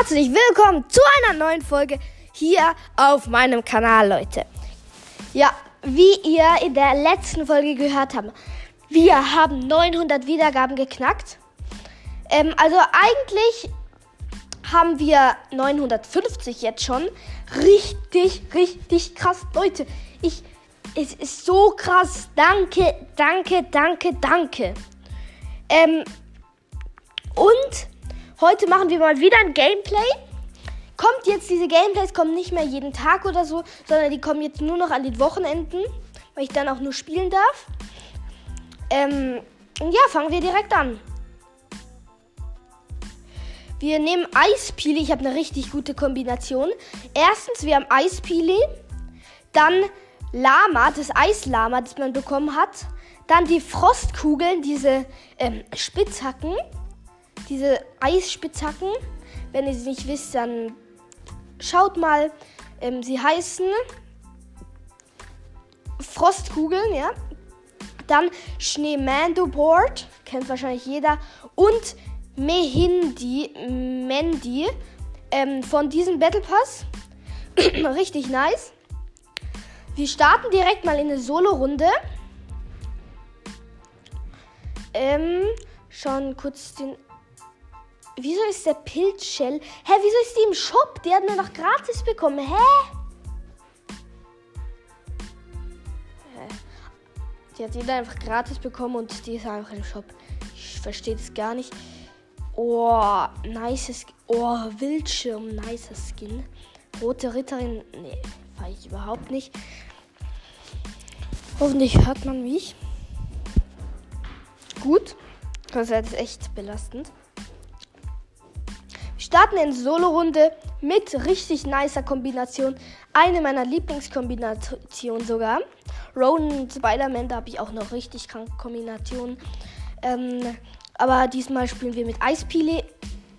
herzlich willkommen zu einer neuen Folge hier auf meinem Kanal, Leute. Ja, wie ihr in der letzten Folge gehört habt, wir haben 900 Wiedergaben geknackt. Ähm, also eigentlich haben wir 950 jetzt schon. Richtig, richtig krass, Leute. Ich, es ist so krass. Danke, danke, danke, danke. Ähm, und heute machen wir mal wieder ein Gameplay. Kommt jetzt, diese Gameplays kommen nicht mehr jeden Tag oder so, sondern die kommen jetzt nur noch an den Wochenenden, weil ich dann auch nur spielen darf. Ähm, und ja, fangen wir direkt an. Wir nehmen Eispili. Ich habe eine richtig gute Kombination. Erstens, wir haben Eispili. Dann Lama, das Eislama, das man bekommen hat. Dann die Frostkugeln, diese ähm, Spitzhacken. Diese Eisspitzhacken. Wenn ihr sie nicht wisst, dann schaut mal. Ähm, sie heißen Frostkugeln, ja. Dann Schneemando Board, kennt wahrscheinlich jeder. Und Mehindi, Mendy ähm, von diesem Battle Pass. Richtig nice. Wir starten direkt mal in eine Solo-Runde. Ähm, schauen kurz den. Wieso ist der Pilzshell? Hä, wieso ist die im Shop? Die hat wir noch gratis bekommen. Hä? Die hat jeder einfach gratis bekommen und die ist einfach im Shop. Ich verstehe das gar nicht. Oh, nice. Oh, Wildschirm, nicer Skin. Rote Ritterin, nee, fahre ich überhaupt nicht. Hoffentlich hört man mich. Gut. Das ist echt belastend. Starten in Solo-Runde mit richtig nicer Kombination. Eine meiner Lieblingskombinationen sogar. Ronan und Spider-Man, da habe ich auch noch richtig kranke Kombinationen. Ähm, aber diesmal spielen wir mit Eispili.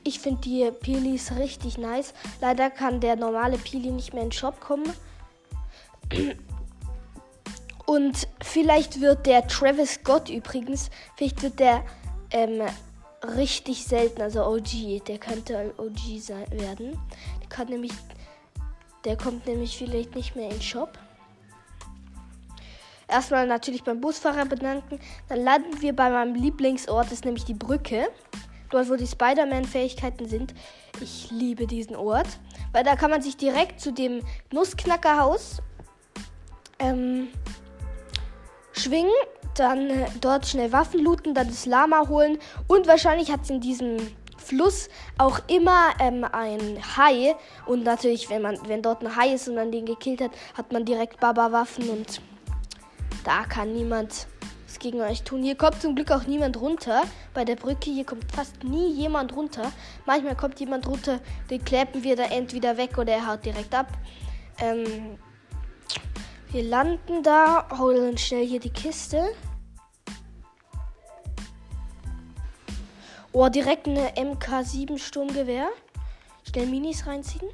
Ich finde die Pilis richtig nice. Leider kann der normale Pili nicht mehr in den Shop kommen. Und vielleicht wird der Travis Scott übrigens, vielleicht wird der ähm, richtig selten, also OG, der könnte OG sein, werden. Der kann nämlich, der kommt nämlich vielleicht nicht mehr in den Shop. Erstmal natürlich beim Busfahrer bedanken. Dann landen wir bei meinem Lieblingsort, ist nämlich die Brücke. Dort, wo die Spider-Man-Fähigkeiten sind. Ich liebe diesen Ort. Weil da kann man sich direkt zu dem Nussknackerhaus ähm, schwingen. Dann äh, dort schnell Waffen looten, dann das Lama holen. Und wahrscheinlich hat es in diesem Fluss auch immer ähm, ein Hai. Und natürlich, wenn man, wenn dort ein Hai ist und man den gekillt hat, hat man direkt Baba-Waffen und da kann niemand was gegen euch tun. Hier kommt zum Glück auch niemand runter. Bei der Brücke hier kommt fast nie jemand runter. Manchmal kommt jemand runter, den klappen wir da entweder weg oder er haut direkt ab. Ähm, wir landen da, holen schnell hier die Kiste. Oh, direkt eine MK7 Sturmgewehr. Schnell Minis reinziehen.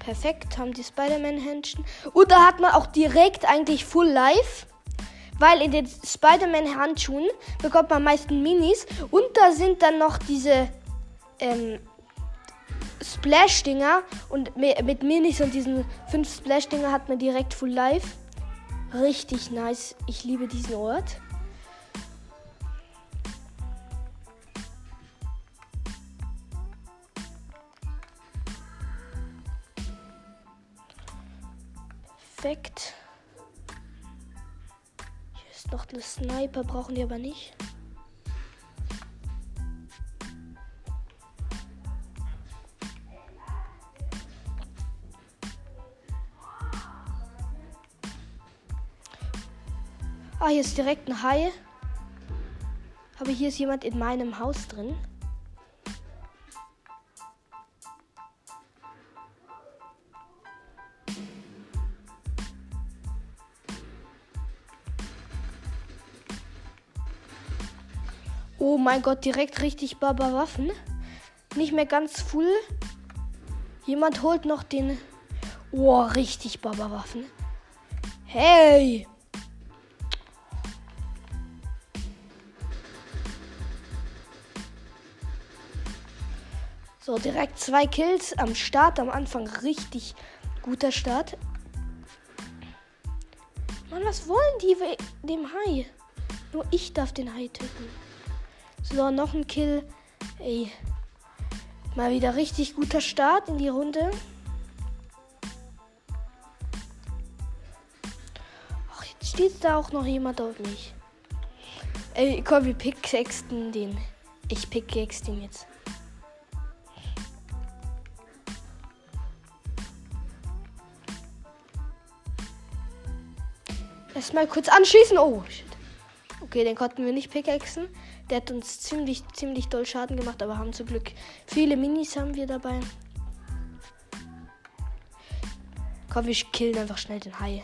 Perfekt, haben die Spider-Man-Händchen. Und da hat man auch direkt eigentlich Full Life. Weil in den Spider-Man-Handschuhen bekommt man meistens Minis. Und da sind dann noch diese ähm, Splash-Dinger. Und mit Minis und diesen fünf Splash-Dinger hat man direkt Full Life. Richtig nice. Ich liebe diesen Ort. Perfekt. Hier ist noch eine Sniper, brauchen die aber nicht. Ah, hier ist direkt ein Hai. Aber hier ist jemand in meinem Haus drin. Oh mein Gott, direkt richtig Baba Waffen. Nicht mehr ganz full. Jemand holt noch den. Oh, richtig Baba Waffen. Hey! So, direkt zwei Kills am Start. Am Anfang richtig guter Start. Mann, was wollen die dem Hai? Nur ich darf den Hai töten. So, noch ein Kill. Ey. Mal wieder richtig guter Start in die Runde. Ach, jetzt steht da auch noch jemand auf mich. Ey, komm, wir pickaxen den. Ich pickaxe den jetzt. Erstmal kurz anschießen. Oh, shit. Okay, den konnten wir nicht pickaxen. Der hat uns ziemlich, ziemlich doll Schaden gemacht, aber haben zum Glück viele Minis haben wir dabei. Komm, wir killen einfach schnell den Hai.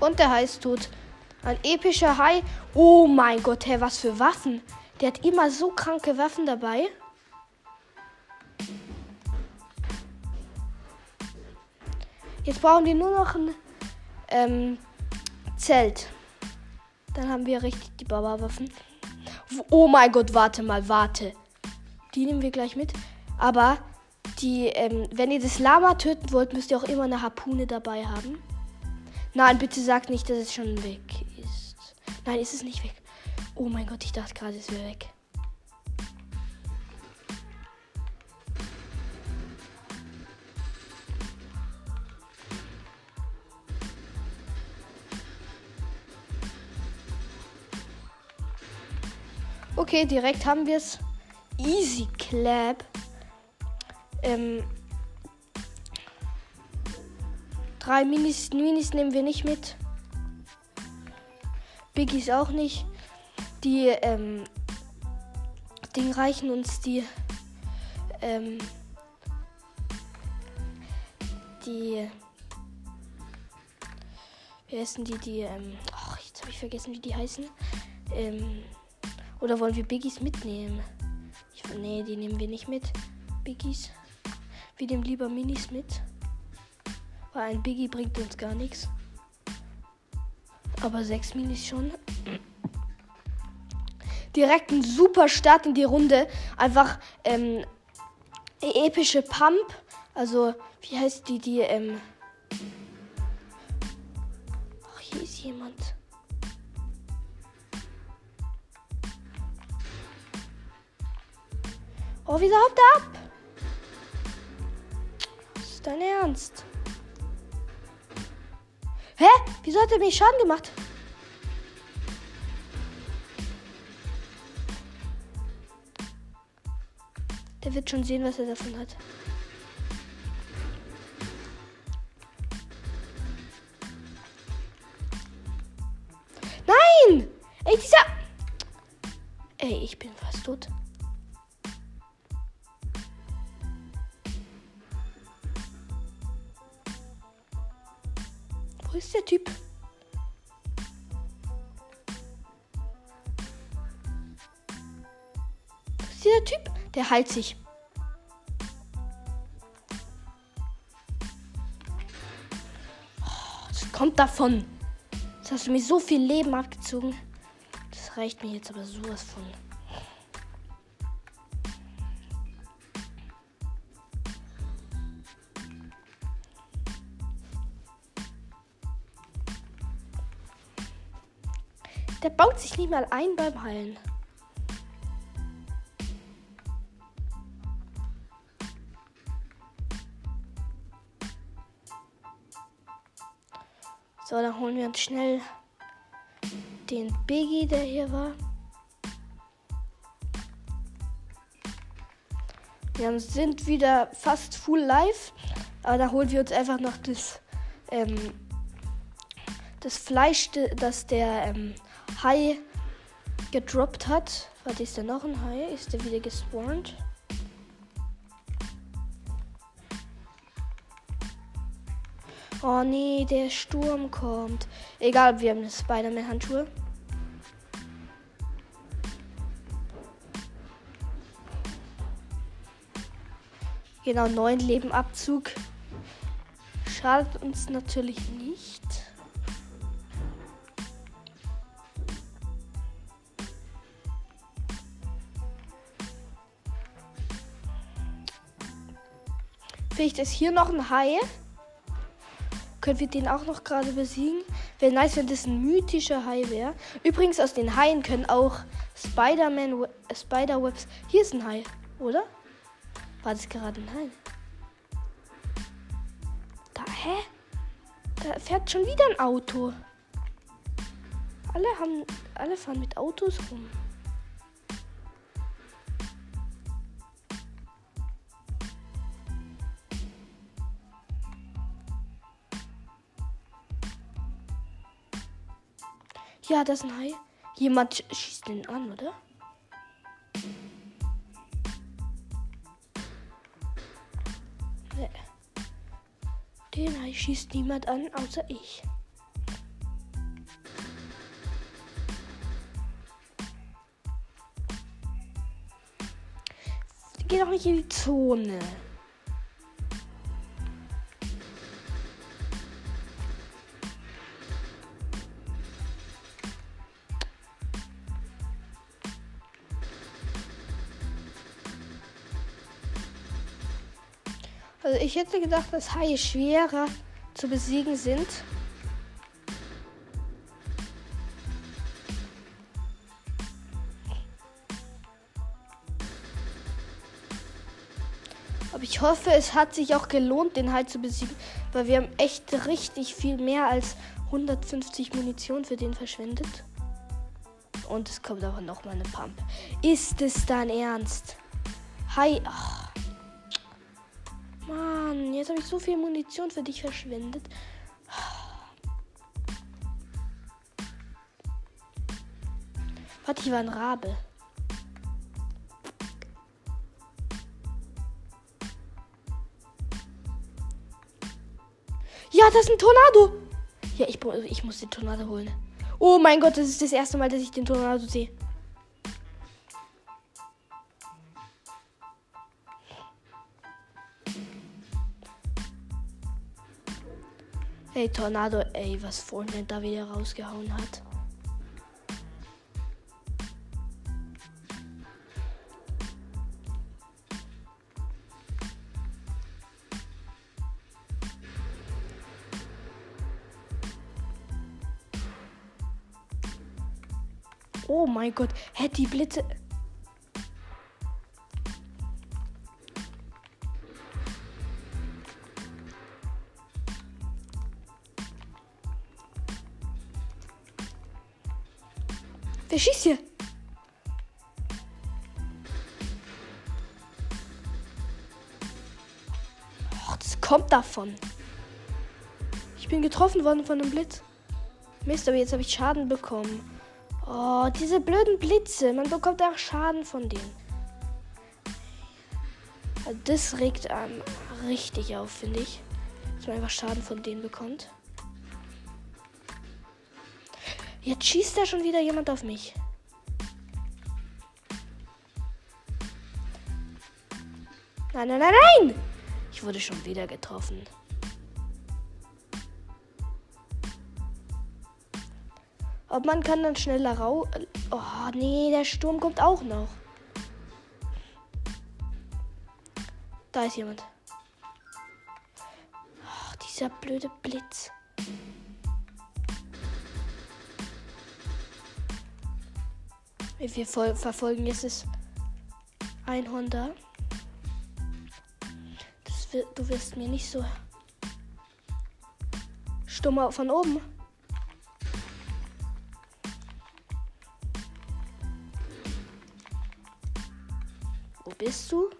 Und der Hai ist tot. Ein epischer Hai. Oh mein Gott, hey, was für Waffen. Der hat immer so kranke Waffen dabei. Jetzt brauchen wir nur noch ein ähm, Zelt. Dann haben wir richtig die Baba-Waffen. Oh mein Gott, warte mal, warte. Die nehmen wir gleich mit. Aber die, ähm, wenn ihr das Lama töten wollt, müsst ihr auch immer eine Harpune dabei haben. Nein, bitte sagt nicht, dass es schon weg ist. Nein, ist es nicht weg. Oh mein Gott, ich dachte gerade, es wäre weg. Okay, direkt haben wir es. Easy Clap. Ähm, drei Minis, Minis nehmen wir nicht mit. Biggies auch nicht. Die ähm, Ding reichen uns die ähm, die wie heißen die die ähm, ach, jetzt habe ich vergessen wie die heißen ähm, oder wollen wir Biggies mitnehmen? Ich, nee, die nehmen wir nicht mit. Biggies. Wir nehmen lieber Minis mit. Weil ein Biggie bringt uns gar nichts. Aber sechs Minis schon. Direkt ein super Start in die Runde. Einfach ähm, epische Pump. Also, wie heißt die, die, ähm. Ach, hier ist jemand. Oh, wieso haut er ab? Was ist dein Ernst? Hä? Wieso hat er mir Schaden gemacht? Der wird schon sehen, was er davon hat. Heilt sich. Oh, das kommt davon. Jetzt hast du mir so viel Leben abgezogen. Das reicht mir jetzt aber sowas von. Der baut sich nicht mal ein beim Heilen. So, dann holen wir uns schnell den Biggie, der hier war. Wir sind wieder fast full live. Aber da holen wir uns einfach noch das, ähm, das Fleisch, das der ähm, Hai gedroppt hat. Warte, ist da noch ein Hai? Ist der wieder gespawnt? Oh nee, der Sturm kommt. Egal, wir haben eine Spider-Man-Handschuhe. Genau, neun Leben Abzug. Schadet uns natürlich nicht. Vielleicht ist hier noch ein Hai. Können wir den auch noch gerade besiegen? Wäre nice, wenn das ein mythischer Hai wäre. Übrigens, aus den Haien können auch Spider-Man, Spider-Webs. Hier ist ein Hai, oder? War das gerade ein Hai? Da, hä? Da fährt schon wieder ein Auto. Alle haben, alle fahren mit Autos rum. Ja, das ist ein Hai. Jemand schießt den an, oder? Nee. Den Hai schießt niemand an, außer ich. Geh doch nicht in die Zone. Ich hätte gedacht, dass Haie schwerer zu besiegen sind. Aber ich hoffe, es hat sich auch gelohnt, den Hai zu besiegen, weil wir haben echt richtig viel mehr als 150 Munition für den verschwendet. Und es kommt auch noch mal eine Pump. Ist es dein Ernst? Hai. Ach. Mann, jetzt habe ich so viel Munition für dich verschwendet. Warte, ich war ein Rabe. Ja, das ist ein Tornado. Ja, ich, ich muss den Tornado holen. Oh mein Gott, das ist das erste Mal, dass ich den Tornado sehe. Ey, Tornado, ey, was Fortnite da wieder rausgehauen hat. Oh mein Gott, hä, die Blitze. Wer schießt hier? Och, das kommt davon. Ich bin getroffen worden von einem Blitz. Mist, aber jetzt habe ich Schaden bekommen. Oh, diese blöden Blitze. Man bekommt auch Schaden von denen. Das regt einem richtig auf, finde ich. Dass man einfach Schaden von denen bekommt. Jetzt schießt da schon wieder jemand auf mich. Nein, nein, nein, nein! Ich wurde schon wieder getroffen. Ob man kann dann schneller rau... Oh, nee, der Sturm kommt auch noch. Da ist jemand. Oh, dieser blöde Blitz. Wir verfolgen jetzt das Einhorn da. Das wird, du wirst mir nicht so stummer von oben. Wo bist du?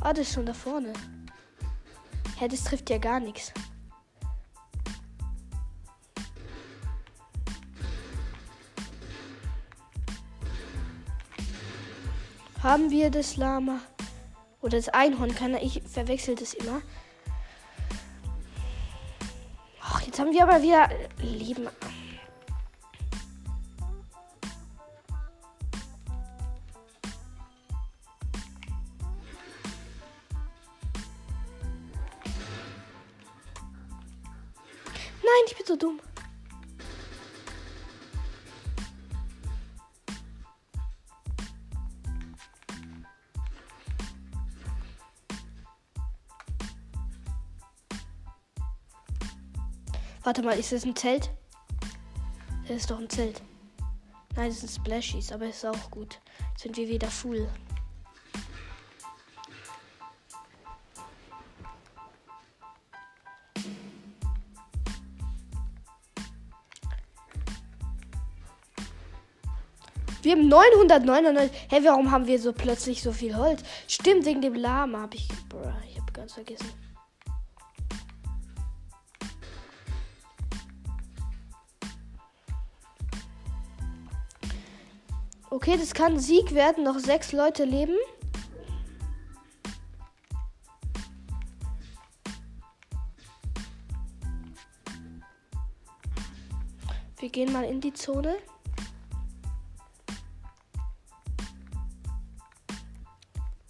Ah, das ist schon da vorne. Hä, das trifft ja gar nichts. Haben wir das Lama oder das Einhorn? Kann ich verwechsel das immer. Ach, jetzt haben wir aber wieder Leben. Nein, ich bin so dumm. Warte mal, ist das ein Zelt? Das ist doch ein Zelt. Nein, das sind Splashies, aber ist auch gut. Sind wir wieder full. Wir haben 999. Hä, hey, warum haben wir so plötzlich so viel Holz? Stimmt, wegen dem Lama habe ich. Bruh, ich habe ganz vergessen. Okay, das kann Sieg werden. Noch sechs Leute leben. Wir gehen mal in die Zone.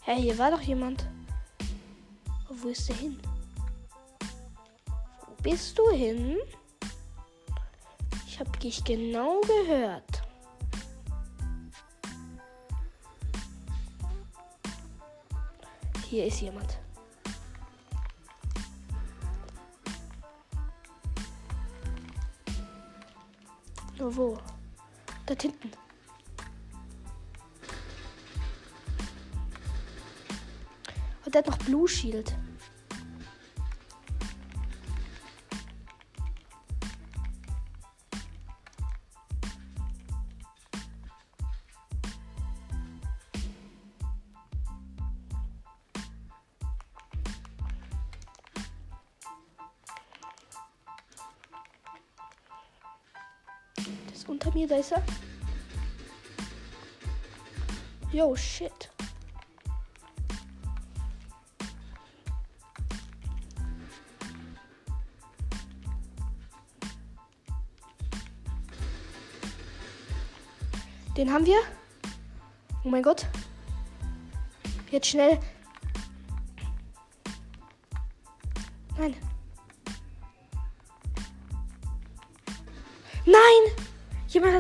Hey, hier war doch jemand. Wo ist der hin? Wo bist du hin? Ich habe dich genau gehört. Hier ist jemand. Nur wo? Da hinten. Und der hat noch Blue Shield. Da. Yo, shit. Den haben wir. Oh mein Gott. Jetzt schnell.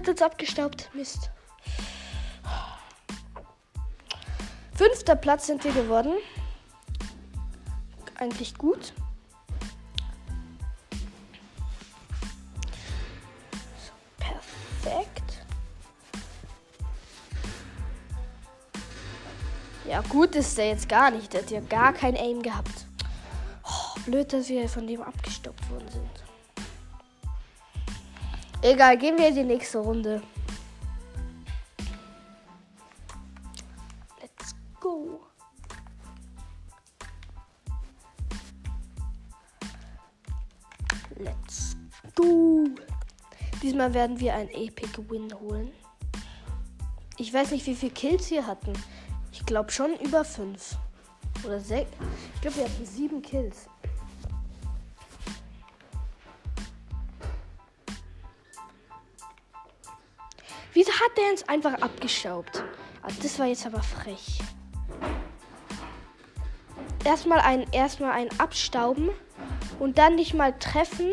Hat uns abgestaubt. Mist. Fünfter Platz sind wir geworden. Eigentlich gut. Perfekt. Ja, gut ist der jetzt gar nicht. Der hat ja gar kein Aim gehabt. Oh, blöd, dass wir von dem abgestoppt worden sind. Egal, gehen wir in die nächste Runde. Let's go. Let's go. Diesmal werden wir ein Epic Win holen. Ich weiß nicht, wie viele Kills wir hatten. Ich glaube schon über fünf. Oder sechs. Ich glaube, wir hatten sieben Kills. Wieso hat der uns einfach abgeschraubt? Also das war jetzt aber frech. Erstmal ein, erstmal ein Abstauben und dann nicht mal treffen.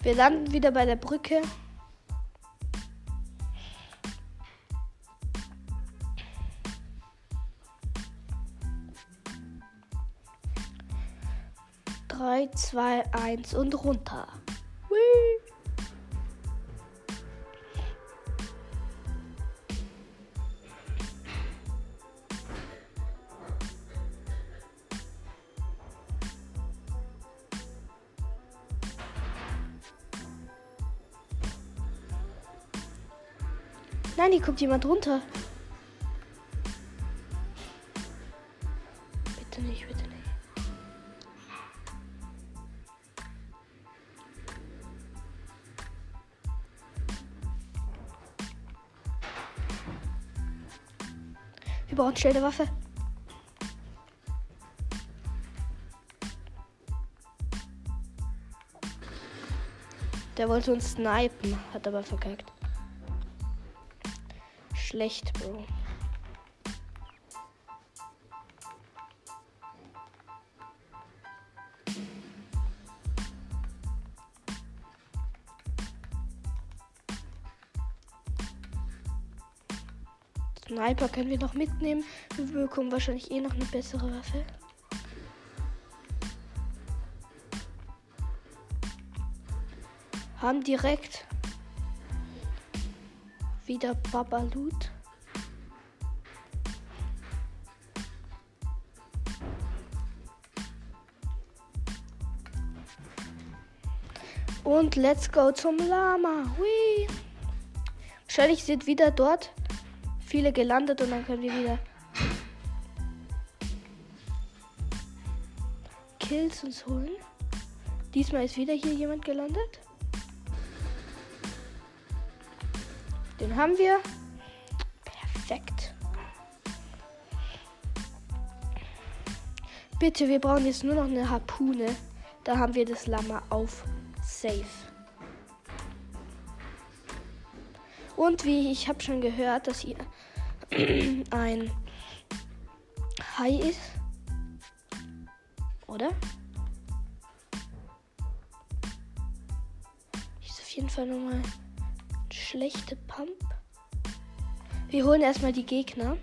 Wir landen wieder bei der Brücke. Drei, zwei, eins und runter. Whee! Nein, hier kommt jemand runter. Wir brauchen schnell eine Waffe. Der wollte uns snipen, hat aber verkackt. Schlecht, Bro. Sniper können wir noch mitnehmen. Wir bekommen wahrscheinlich eh noch eine bessere Waffe. Haben direkt wieder Babalut. Und let's go zum Lama. Hui. Wahrscheinlich sind wieder dort viele gelandet und dann können wir wieder Kills uns holen. Diesmal ist wieder hier jemand gelandet. Den haben wir. Perfekt. Bitte, wir brauchen jetzt nur noch eine Harpune. Da haben wir das Lama auf safe. Und wie ich habe schon gehört, dass hier ein Hai ist. Oder? Ist auf jeden Fall nochmal schlechte Pump. Wir holen erstmal die Gegner.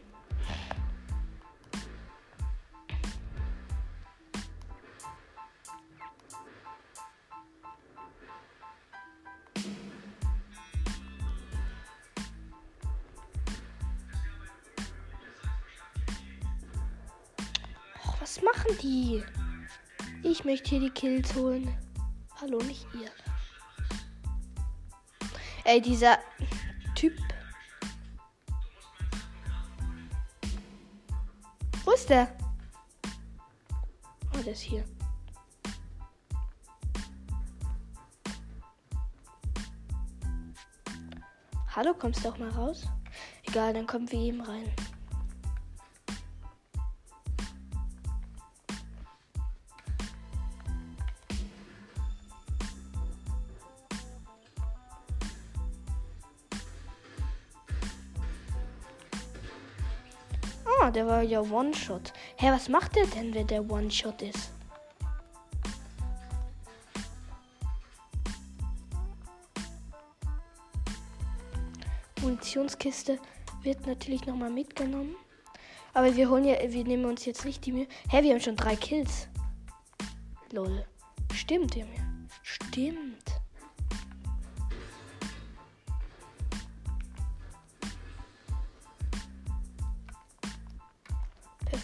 Ich möchte hier die Kills holen. Hallo, nicht ihr. Ey, dieser Typ. Wo ist der? Oh, der ist hier. Hallo, kommst du auch mal raus? Egal, dann kommen wir eben rein. Der war ja One-Shot. Hä, was macht der denn, wenn der One-Shot ist? Munitionskiste wird natürlich nochmal mitgenommen. Aber wir holen ja, wir nehmen uns jetzt nicht die Mühe. Hä, wir haben schon drei Kills. Lol. Stimmt, haben ja. Stimmt.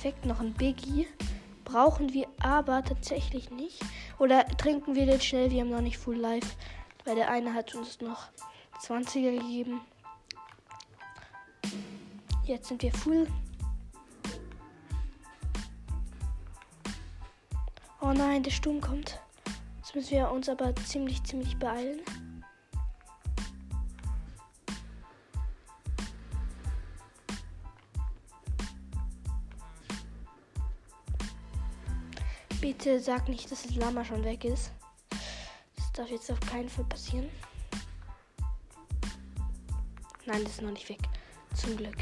Perfekt, noch ein Biggie. Brauchen wir aber tatsächlich nicht. Oder trinken wir den schnell? Wir haben noch nicht Full Life. Weil der eine hat uns noch 20er gegeben. Jetzt sind wir full. Oh nein, der Sturm kommt. Jetzt müssen wir uns aber ziemlich, ziemlich beeilen. Bitte sag nicht, dass das Lama schon weg ist. Das darf jetzt auf keinen Fall passieren. Nein, das ist noch nicht weg. Zum Glück.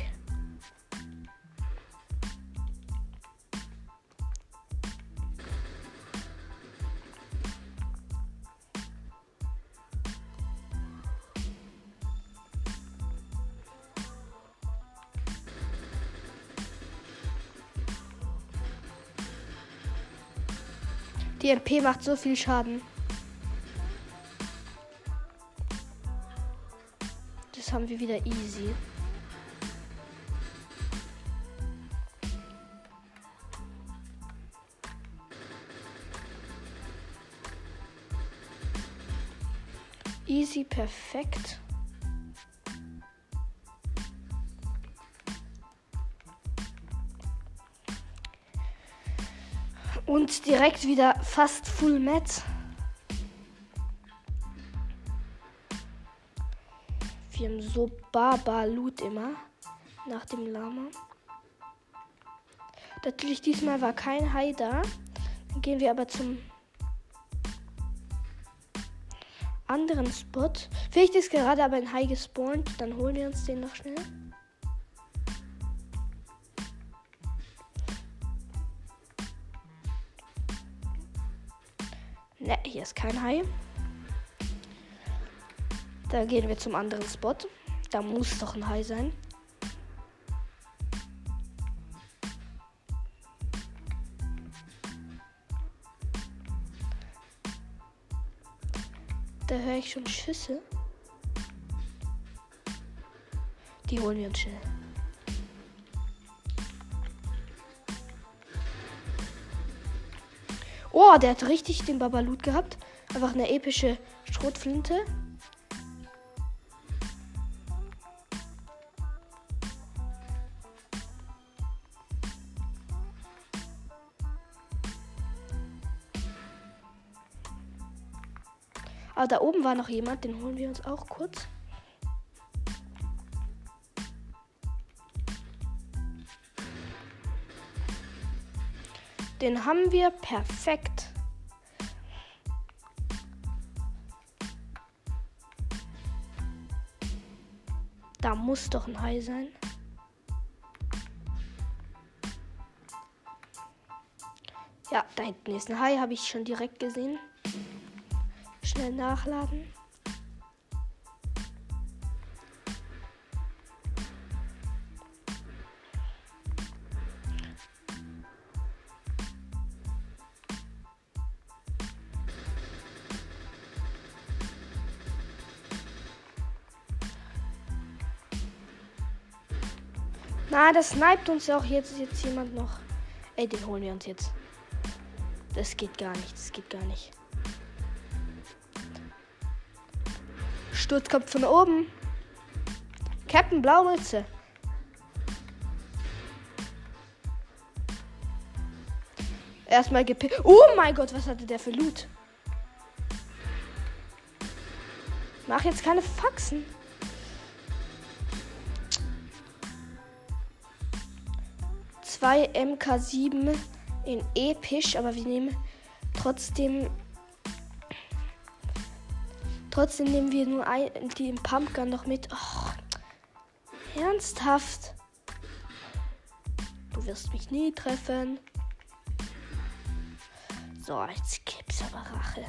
MP macht so viel Schaden. Das haben wir wieder easy. Easy, perfekt. Und direkt wieder fast Full Met. Wir haben so Baba Loot immer nach dem Lama. Natürlich diesmal war kein Hai da. Dann gehen wir aber zum anderen Spot. Vielleicht ist gerade aber ein Hai gespawnt. Dann holen wir uns den noch schnell. Ne, hier ist kein Hai. Da gehen wir zum anderen Spot. Da muss doch ein Hai sein. Da höre ich schon Schüsse. Die holen wir uns schnell. Oh, der hat richtig den Babalut gehabt. Einfach eine epische Schrotflinte. Aber da oben war noch jemand, den holen wir uns auch kurz. Den haben wir perfekt. Da muss doch ein Hai sein. Ja, da hinten ist ein Hai, habe ich schon direkt gesehen. Schnell nachladen. Das sniped uns ja auch jetzt, jetzt jemand noch. Ey, den holen wir uns jetzt. Das geht gar nicht, das geht gar nicht. Sturz kommt von oben. Captain Blaumütze. Erstmal gepickt. Oh mein Gott, was hatte der für Loot? Mach jetzt keine Faxen. Zwei MK7 in episch, aber wir nehmen trotzdem Trotzdem nehmen wir nur ein, im Pumpgun noch mit. Oh, ernsthaft? Du wirst mich nie treffen. So, jetzt gibt's aber Rache.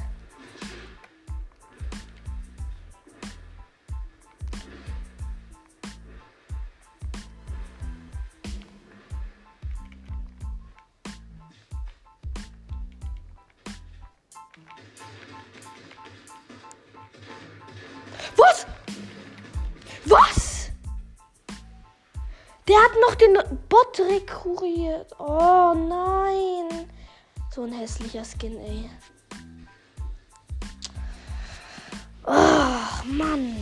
Der hat noch den Bot rekrutiert. Oh nein. So ein hässlicher Skin, ey. Ach, Mann.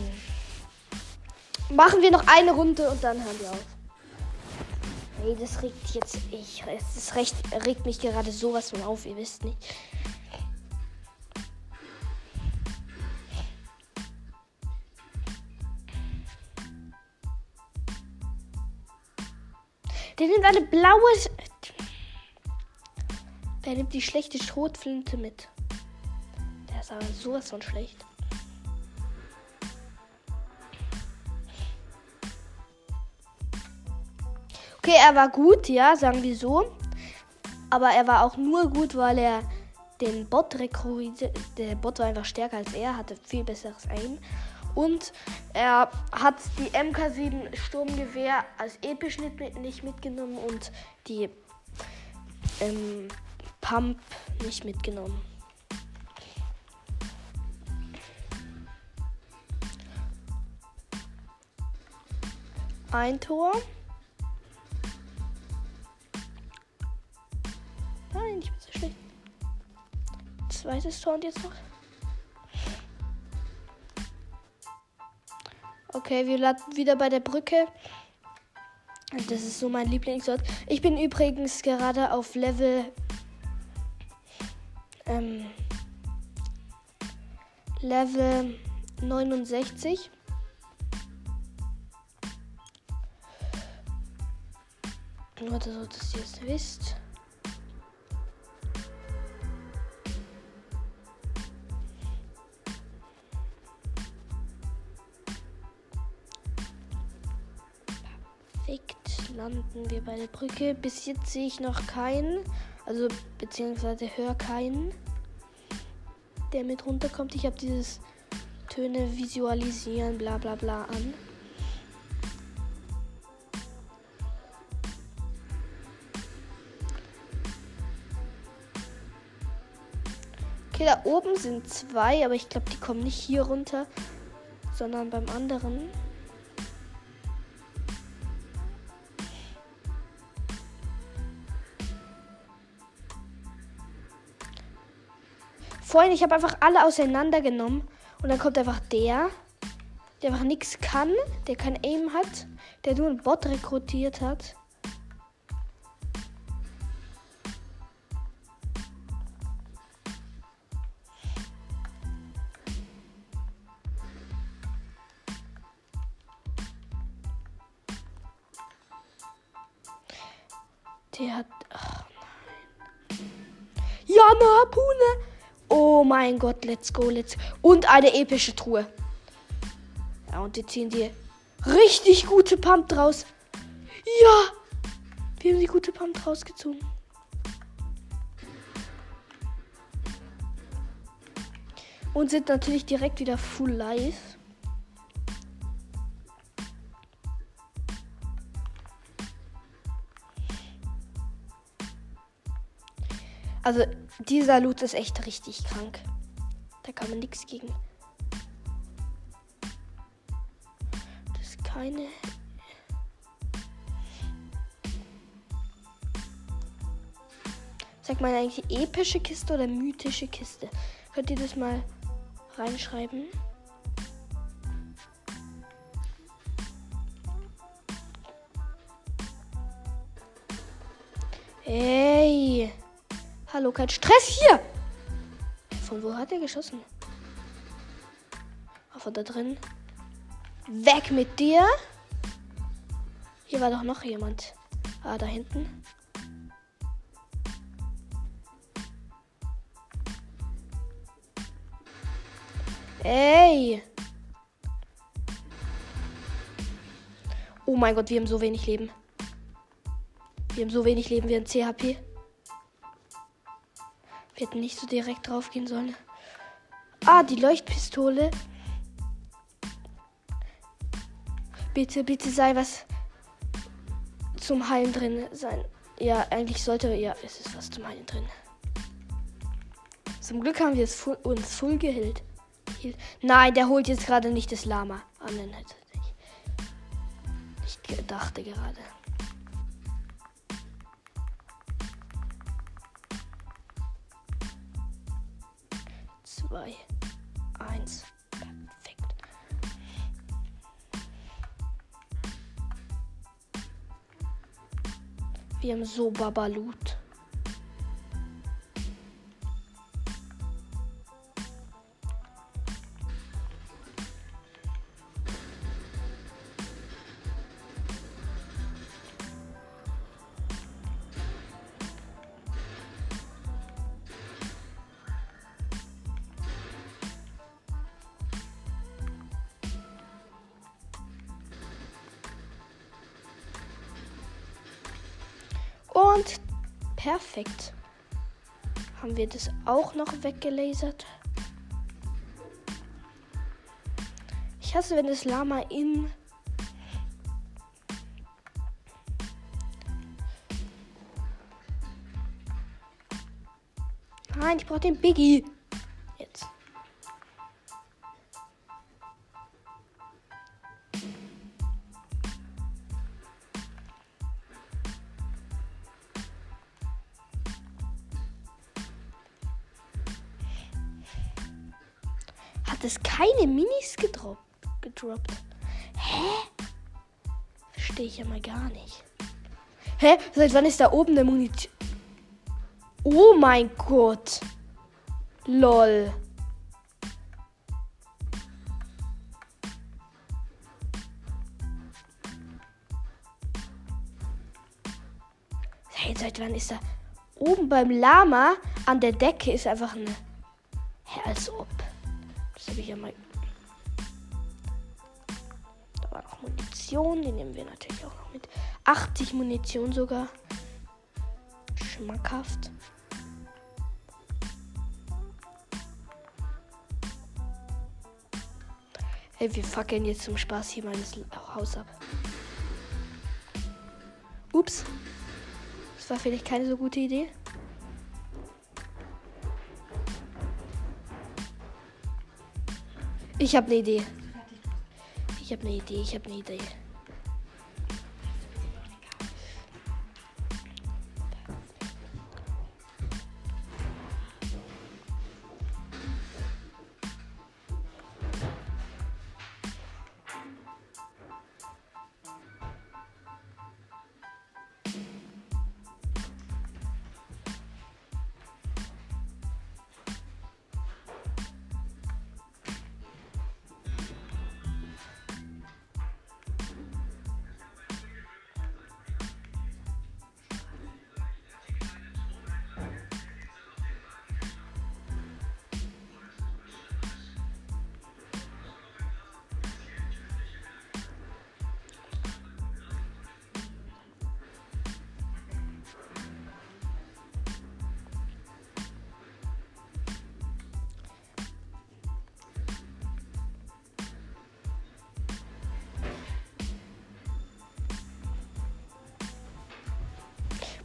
Machen wir noch eine Runde und dann hören wir auf. Ey, das regt jetzt ich. Das recht, regt mich gerade sowas von auf, ihr wisst nicht. Der nimmt eine blaue. Der nimmt die schlechte Schrotflinte mit. Der ist aber sowas von schlecht. Okay, er war gut, ja, sagen wir so. Aber er war auch nur gut, weil er den Bot rekrutierte. Der Bot war einfach stärker als er, hatte viel besseres Aim. Und er hat die MK7 Sturmgewehr als episch nicht mitgenommen und die ähm, Pump nicht mitgenommen. Ein Tor. Nein, ich bin so schlecht. Zweites Tor und jetzt noch. Okay, wir landen wieder bei der Brücke. Das ist so mein Lieblingsort. Ich bin übrigens gerade auf Level ähm, Level 69. Nur, dass ihr es wisst. Landen wir bei der Brücke. Bis jetzt sehe ich noch keinen, also beziehungsweise höre keinen, der mit runterkommt. Ich habe dieses Töne visualisieren, bla bla bla an. Okay, da oben sind zwei, aber ich glaube, die kommen nicht hier runter, sondern beim anderen. Vorhin, ich habe einfach alle auseinandergenommen und dann kommt einfach der, der einfach nichts kann, der kein Aim hat, der nur einen Bot rekrutiert hat. Mein Gott, let's go, let's. Und eine epische Truhe. Ja, und die ziehen die richtig gute Pump draus. Ja! Wir haben die gute Pump rausgezogen. Und sind natürlich direkt wieder full live. Also dieser Loot ist echt richtig krank. Da kann man nichts gegen. Das ist keine. Sagt man eigentlich epische Kiste oder mythische Kiste? Könnt ihr das mal reinschreiben? Ey. Hallo, kein Stress hier. Von wo hat er geschossen? Ach, von da drin. Weg mit dir. Hier war doch noch jemand. Ah, da hinten. Ey. Oh mein Gott, wir haben so wenig Leben. Wir haben so wenig Leben, wir haben CHP. Wir hätten nicht so direkt drauf gehen sollen. Ah, die Leuchtpistole. Bitte, bitte sei was zum Heilen drin sein. Ja, eigentlich sollte. Ja, es ist was zum Heilen drin. Zum Glück haben wir es full, uns full gehillt. Nein, der holt jetzt gerade nicht das Lama. Ah, nein, hätte ich. Ich dachte gerade. Zwei, eins. Perfekt. Wir haben so Babalut. Haben wir das auch noch weggelasert? Ich hasse, wenn das Lama in Nein, ich brauche den Biggie. Hat es keine Minis gedroppt. gedroppt. Hä? Verstehe ich ja mal gar nicht. Hä? Seit wann ist da oben eine Munition? Oh mein Gott. Lol. Hey, seit wann ist da oben beim Lama an der Decke ist einfach eine. Hä, als ob ich ja mal. Da war noch Munition, die nehmen wir natürlich auch noch mit. 80 Munition sogar. Schmackhaft. Ey, wir fackeln jetzt zum Spaß hier meines Haus ab. Ups. Das war vielleicht keine so gute Idee. Ich habe eine Idee. Ich habe eine Idee, ich habe eine Idee.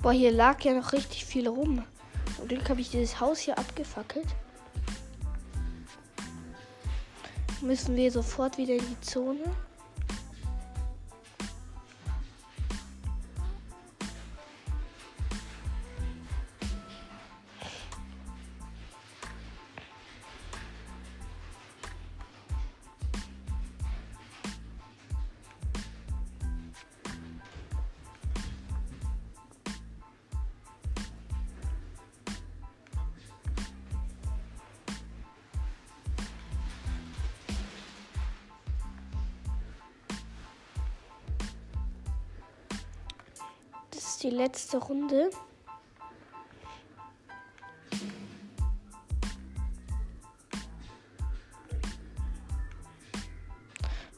Boah, hier lag ja noch richtig viel rum. Zum Glück habe ich dieses Haus hier abgefackelt. Müssen wir sofort wieder in die Zone. Die letzte Runde.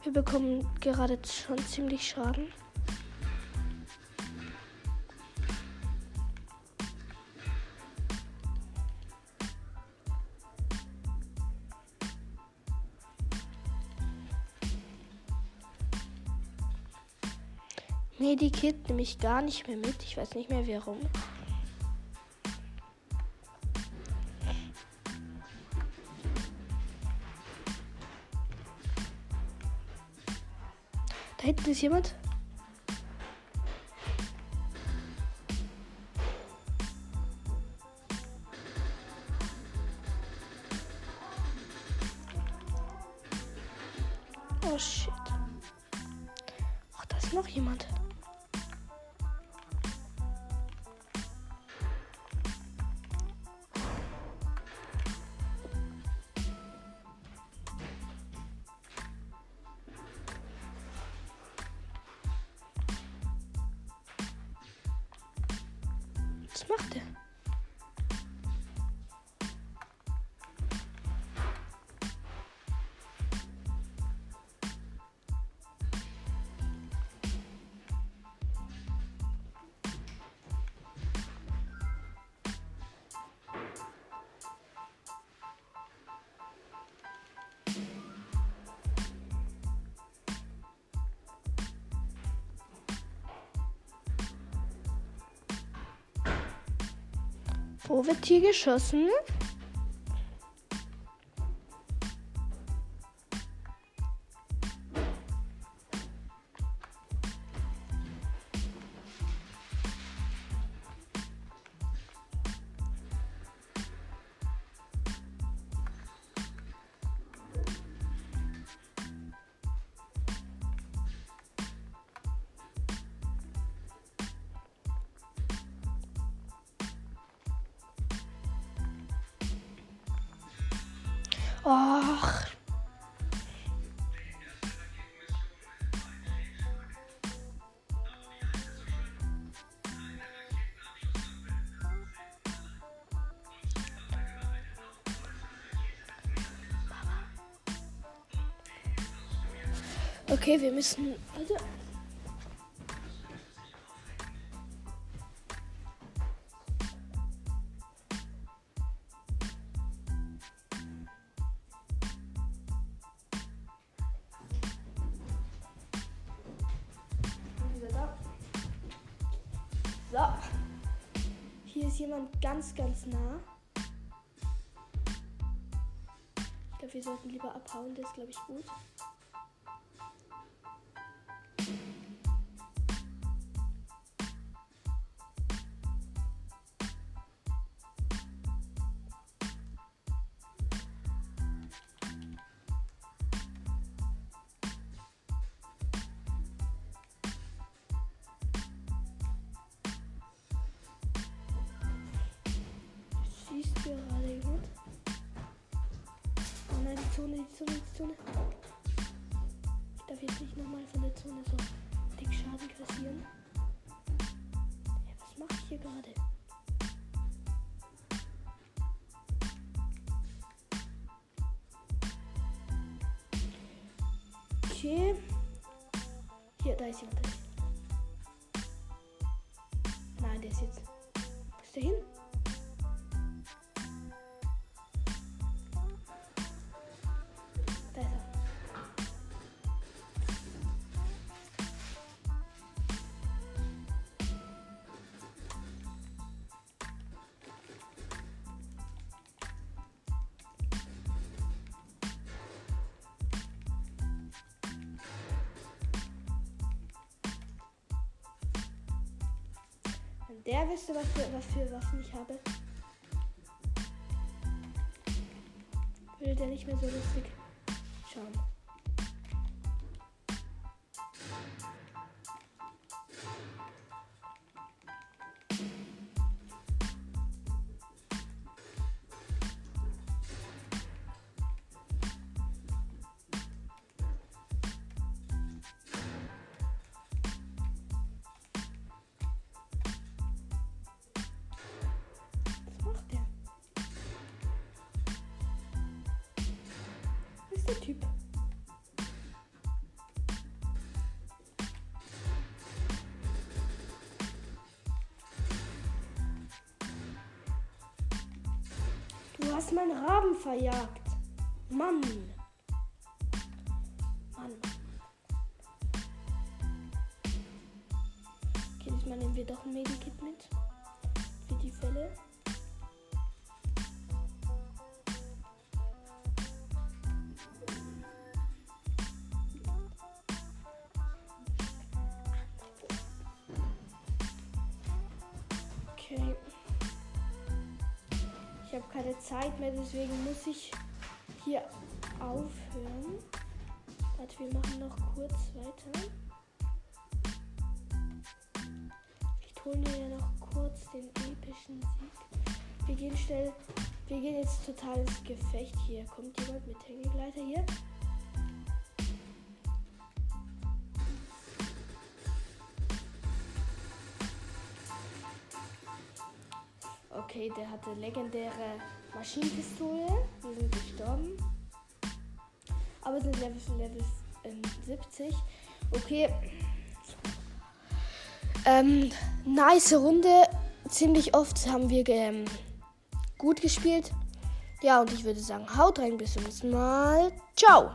Wir bekommen gerade schon ziemlich Schaden. Medikit nehme ich gar nicht mehr mit. Ich weiß nicht mehr warum. Da hinten ist jemand. Macht er? Wo wird hier geschossen? Okay, wir müssen. Alter. So. Hier ist jemand ganz, ganz nah. Ich glaube, wir sollten lieber abhauen. Das ist, glaube ich, gut. Zone so dick Schaden kassieren. Ja, was mache ich hier gerade? Okay. Hier. Da ist jemand. Nein, der ist jetzt. Wo ist der hin? Wenn der wüsste, was für, was für Waffen ich habe, würde der nicht mehr so lustig meinen Raben verjagt. Mann. Mann. Okay, diesmal nehmen wir doch ein Medikit mit. Für die Fälle. Habe keine Zeit mehr, deswegen muss ich hier aufhören. Warte, wir machen noch kurz weiter. Ich hole mir ja noch kurz den epischen Sieg. Wir gehen schnell. Wir gehen jetzt total ins Gefecht. Hier kommt jemand mit Hängegleiter hier. Okay, der hatte legendäre Maschinenpistole. Wir sind gestorben. Aber sind Level, Level ähm, 70. Okay. Ähm, nice Runde. Ziemlich oft haben wir ähm, gut gespielt. Ja, und ich würde sagen, haut rein, bis zum nächsten Mal. Ciao.